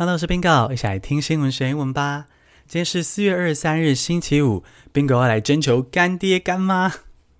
Hello，我是 Bingo，一起来听新闻学英文吧。今天是四月二十三日，星期五。Bingo 要来征求干爹干妈。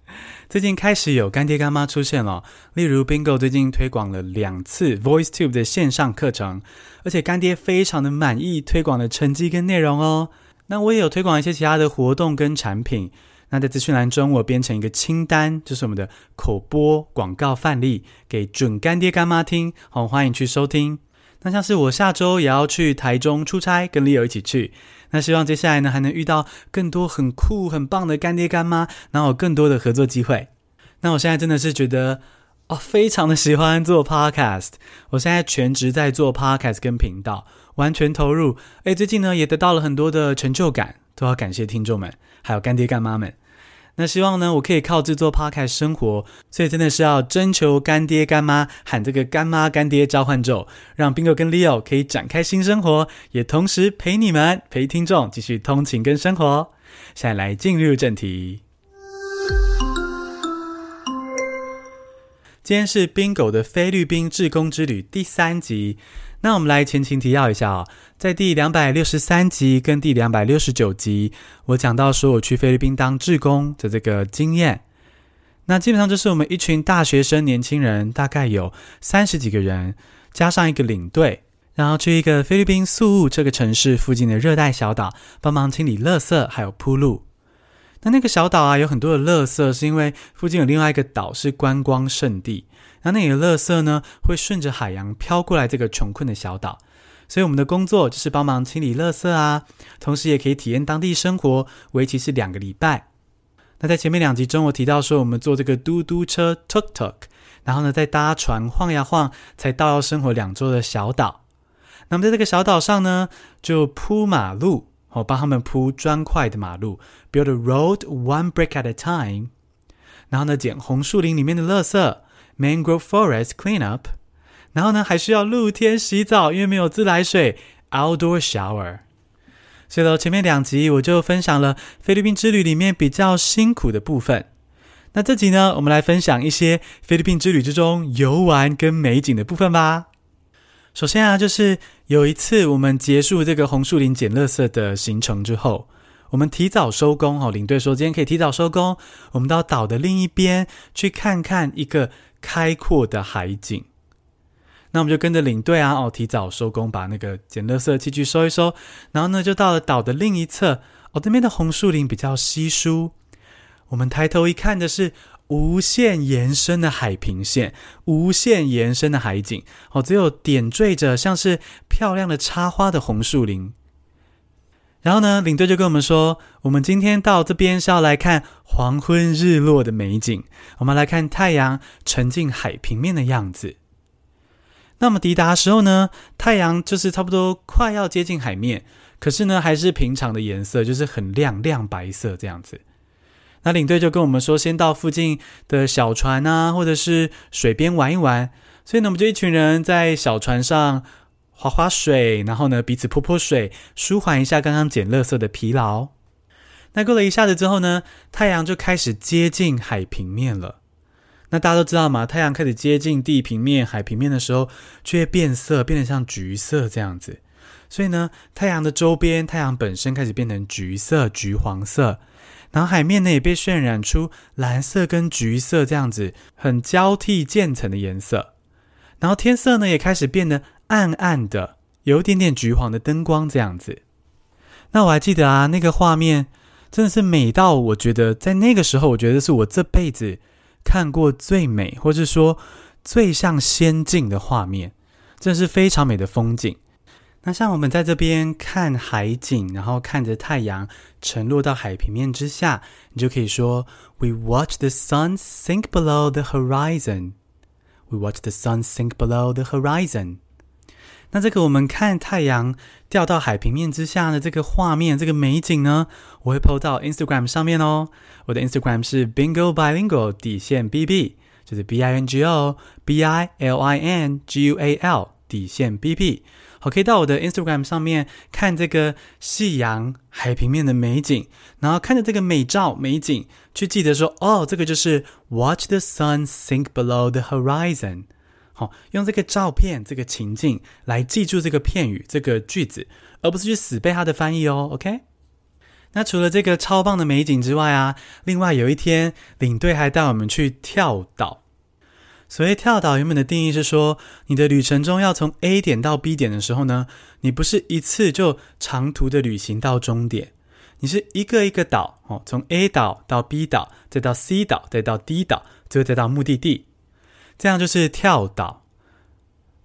最近开始有干爹干妈出现了，例如 Bingo 最近推广了两次 VoiceTube 的线上课程，而且干爹非常的满意推广的成绩跟内容哦。那我也有推广一些其他的活动跟产品。那在资讯栏中，我编成一个清单，就是我们的口播广告范例，给准干爹干妈听。好，欢迎去收听。那像是我下周也要去台中出差，跟 Leo 一起去。那希望接下来呢，还能遇到更多很酷、很棒的干爹干妈，然后有更多的合作机会。那我现在真的是觉得哦，非常的喜欢做 Podcast。我现在全职在做 Podcast 跟频道，完全投入。诶，最近呢也得到了很多的成就感，都要感谢听众们，还有干爹干妈们。那希望呢，我可以靠制作 Paka 生活，所以真的是要征求干爹干妈，喊这个干妈干爹召唤咒，让 Bingo 跟 Leo 可以展开新生活，也同时陪你们陪听众继续通勤跟生活。现在来进入正题，今天是 Bingo 的菲律宾志工之旅第三集。那我们来前情提要一下啊、哦，在第两百六十三集跟第两百六十九集，我讲到说我去菲律宾当志工的这个经验。那基本上就是我们一群大学生年轻人，大概有三十几个人，加上一个领队，然后去一个菲律宾宿务这个城市附近的热带小岛，帮忙清理垃圾还有铺路。那那个小岛啊，有很多的垃圾，是因为附近有另外一个岛是观光胜地。那那里的垃圾呢，会顺着海洋飘过来这个穷困的小岛，所以我们的工作就是帮忙清理垃圾啊，同时也可以体验当地生活，为期是两个礼拜。那在前面两集中，我提到说我们坐这个嘟嘟车 tuk tuk，然后呢再搭船晃呀晃，才到要生活两周的小岛。那么在这个小岛上呢，就铺马路，我帮他们铺砖块的马路，build a road one brick at a time。然后呢，捡红树林里面的垃圾。Mangrove Forest Cleanup，然后呢，还需要露天洗澡，因为没有自来水，Outdoor Shower。所以呢，前面两集我就分享了菲律宾之旅里面比较辛苦的部分。那这集呢，我们来分享一些菲律宾之旅之中游玩跟美景的部分吧。首先啊，就是有一次我们结束这个红树林捡垃圾的行程之后，我们提早收工哦，领队说今天可以提早收工，我们到岛的另一边去看看一个。开阔的海景，那我们就跟着领队啊，哦，提早收工，把那个捡垃圾的器具收一收，然后呢，就到了岛的另一侧，哦，这边的红树林比较稀疏，我们抬头一看的是无限延伸的海平线，无限延伸的海景，哦，只有点缀着像是漂亮的插花的红树林。然后呢，领队就跟我们说，我们今天到这边是要来看黄昏日落的美景，我们来看太阳沉进海平面的样子。那么抵达的时候呢，太阳就是差不多快要接近海面，可是呢，还是平常的颜色，就是很亮亮白色这样子。那领队就跟我们说，先到附近的小船啊，或者是水边玩一玩。所以呢，我们就一群人在小船上。划划水，然后呢，彼此泼泼水，舒缓一下刚刚捡垃圾的疲劳。那过了一下子之后呢，太阳就开始接近海平面了。那大家都知道嘛，太阳开始接近地平面、海平面的时候，就会变色，变得像橘色这样子。所以呢，太阳的周边，太阳本身开始变成橘色、橘黄色，然后海面呢也被渲染出蓝色跟橘色这样子很交替渐层的颜色。然后天色呢也开始变得。暗暗的，有一点点橘黄的灯光这样子。那我还记得啊，那个画面真的是美到，我觉得在那个时候，我觉得是我这辈子看过最美，或是说最像仙境的画面，真的是非常美的风景。那像我们在这边看海景，然后看着太阳沉落到海平面之下，你就可以说：We watch the sun sink below the horizon. We watch the sun sink below the horizon. 那这个我们看太阳掉到海平面之下的这个画面，这个美景呢，我会 po 到 Instagram 上面哦。我的 Instagram 是 Bingo Bilingual 底线 BB，就是 B I N G O B I L I N G U A L 底线 BB。 好，可以到我的 Instagram 上面看这个夕阳海平面的美景，然后看着这个美照美景，去记得说，哦，这个就是 Watch the sun sink below the horizon。好，用这个照片、这个情境来记住这个片语、这个句子，而不是去死背它的翻译哦。OK？那除了这个超棒的美景之外啊，另外有一天领队还带我们去跳岛。所谓跳岛，原本的定义是说，你的旅程中要从 A 点到 B 点的时候呢，你不是一次就长途的旅行到终点，你是一个一个岛哦，从 A 岛到 B 岛，再到 C 岛，再到 D 岛，最后再到目的地，这样就是跳岛。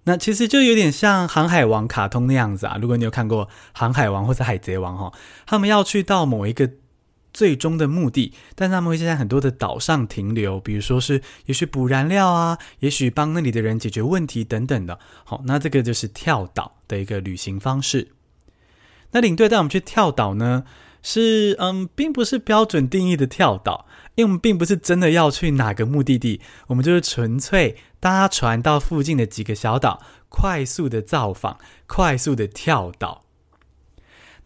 那其实就有点像《航海王》卡通那样子啊，如果你有看过《航海王》或者《海贼王》哈，他们要去到某一个。最终的目的，但他们会在很多的岛上停留，比如说是也许补燃料啊，也许帮那里的人解决问题等等的。好，那这个就是跳岛的一个旅行方式。那领队带我们去跳岛呢，是嗯，并不是标准定义的跳岛，因为我们并不是真的要去哪个目的地，我们就是纯粹搭船到附近的几个小岛，快速的造访，快速的跳岛。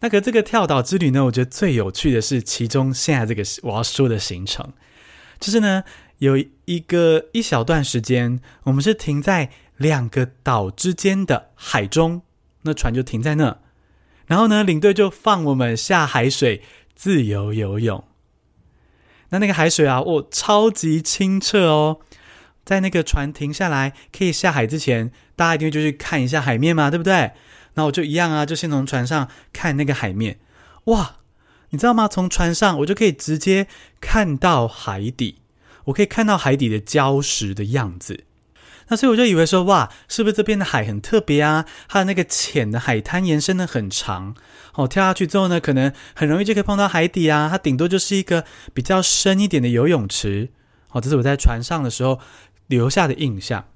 那个这个跳岛之旅呢，我觉得最有趣的是其中现在这个我要说的行程，就是呢有一个一小段时间，我们是停在两个岛之间的海中，那船就停在那，然后呢领队就放我们下海水自由游泳。那那个海水啊，哦，超级清澈哦，在那个船停下来可以下海之前，大家一定会就去看一下海面嘛，对不对？那我就一样啊，就先从船上看那个海面，哇，你知道吗？从船上我就可以直接看到海底，我可以看到海底的礁石的样子。那所以我就以为说，哇，是不是这边的海很特别啊？它的那个浅的海滩延伸的很长，哦，跳下去之后呢，可能很容易就可以碰到海底啊。它顶多就是一个比较深一点的游泳池，哦，这是我在船上的时候留下的印象。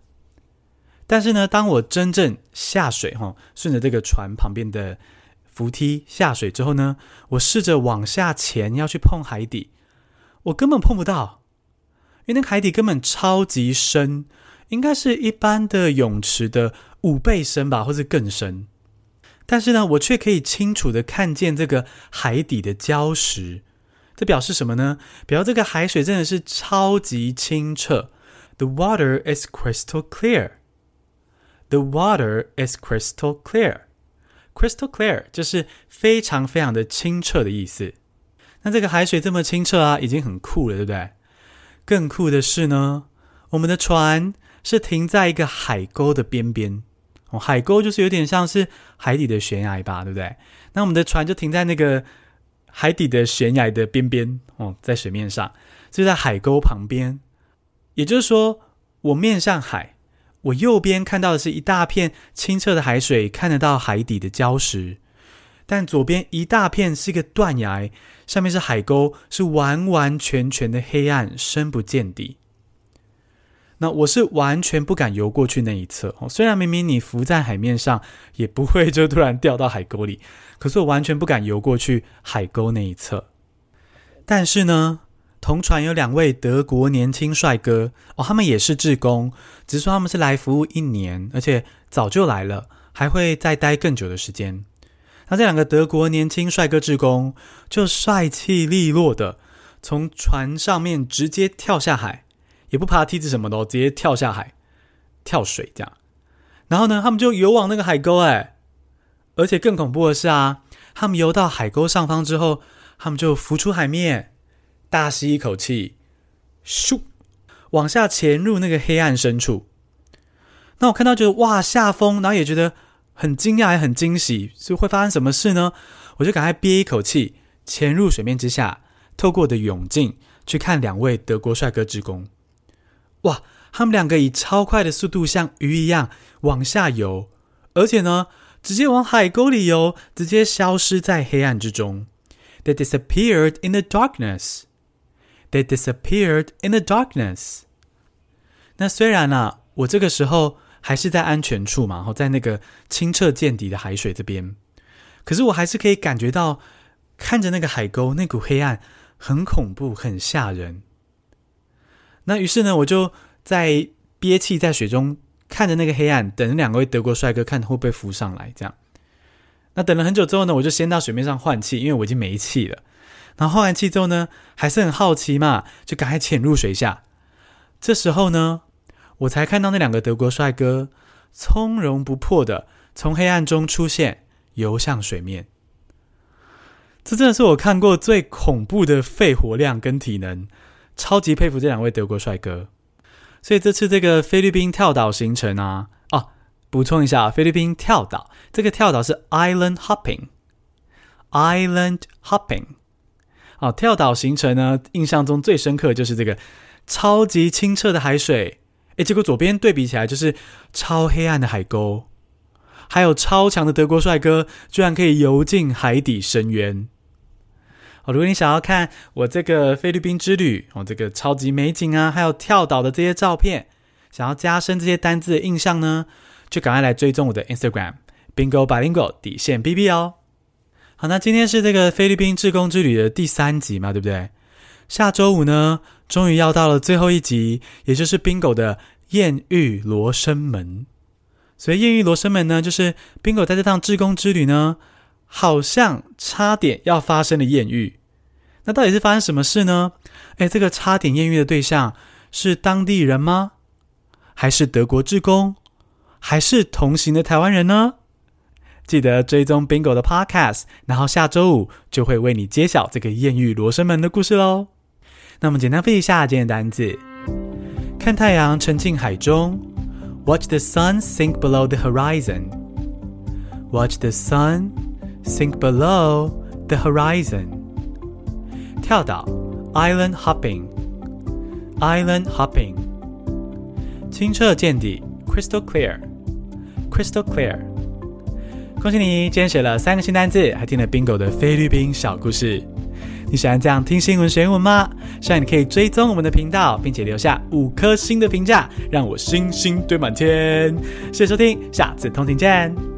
但是呢，当我真正下水哈，顺着这个船旁边的扶梯下水之后呢，我试着往下潜要去碰海底，我根本碰不到，因为那个海底根本超级深，应该是一般的泳池的五倍深吧，或是更深。但是呢，我却可以清楚的看见这个海底的礁石，这表示什么呢？表示这个海水真的是超级清澈，The water is crystal clear。The water is crystal clear. Crystal clear 就是非常非常的清澈的意思。那这个海水这么清澈啊，已经很酷了，对不对？更酷的是呢，我们的船是停在一个海沟的边边。哦，海沟就是有点像是海底的悬崖吧，对不对？那我们的船就停在那个海底的悬崖的边边，哦，在水面上，就在海沟旁边。也就是说，我面向海。我右边看到的是一大片清澈的海水，看得到海底的礁石；但左边一大片是一个断崖，上面是海沟，是完完全全的黑暗，深不见底。那我是完全不敢游过去那一侧哦。虽然明明你浮在海面上，也不会就突然掉到海沟里，可是我完全不敢游过去海沟那一侧。但是呢，同船有两位德国年轻帅哥哦，他们也是志工，只是说他们是来服务一年，而且早就来了，还会再待更久的时间。那这两个德国年轻帅哥志工就帅气利落的从船上面直接跳下海，也不爬梯子什么的，直接跳下海，跳水这样。然后呢，他们就游往那个海沟，哎，而且更恐怖的是啊，他们游到海沟上方之后，他们就浮出海面。大吸一口气，咻，往下潜入那个黑暗深处。那我看到觉得哇，下风，然后也觉得很惊讶，也很惊喜，是会发生什么事呢？我就赶快憋一口气，潜入水面之下，透过我的泳镜去看两位德国帅哥志工。哇，他们两个以超快的速度像鱼一样往下游，而且呢，直接往海沟里游，直接消失在黑暗之中。They disappeared in the darkness. They disappeared in the darkness。那虽然啊，我这个时候还是在安全处嘛，然后在那个清澈见底的海水这边，可是我还是可以感觉到，看着那个海沟那股黑暗，很恐怖，很吓人。那于是呢，我就在憋气在水中看着那个黑暗，等两位德国帅哥看会不会浮上来。这样，那等了很久之后呢，我就先到水面上换气，因为我已经没气了。然后换完气之后呢，还是很好奇嘛，就赶快潜入水下。这时候呢，我才看到那两个德国帅哥从容不迫的从黑暗中出现，游向水面。这真的是我看过最恐怖的肺活量跟体能，超级佩服这两位德国帅哥。所以这次这个菲律宾跳岛行程啊，哦，补充一下，菲律宾跳岛这个跳岛是 island hopping，island hopping。哦，跳岛行程呢，印象中最深刻就是这个超级清澈的海水，诶，结果左边对比起来就是超黑暗的海沟，还有超强的德国帅哥，居然可以游进海底深渊。好，如果你想要看我这个菲律宾之旅，我，这个超级美景啊，还有跳岛的这些照片，想要加深这些单字的印象呢，就赶快来追踪我的 Instagram Bingo Bilingual 底线 BB 哦。好，那今天是这个菲律宾志工之旅的第三集嘛，对不对？下周五呢，终于要到了最后一集，也就是 Bingo 的艳遇罗生门。所以艳遇罗生门呢，就是 Bingo 在这趟志工之旅呢。好像差点要发生的艳遇，那到底是发生什么事呢？诶，这个差点艳遇的对象是当地人吗？还是德国志工？还是同行的台湾人呢？记得追踪 Bingo 的 Podcast，然后下周五就会为你揭晓这个艳遇罗生门的故事喽。那么简单背一下今天的单词：看太阳沉进海中，Watch the sun sink below the horizon。Watch the sun。Sink below the horizon。跳岛，island hopping，island hopping。清澈见底，crystal clear，crystal clear。恭喜你，今天学了三个新单字，还听了 Bingo 的菲律宾小故事。你喜欢这样听新闻学英文吗？希望你可以追踪我们的频道，并且留下五颗星的评价，让我星星堆满天。谢谢收听，下次通勤见。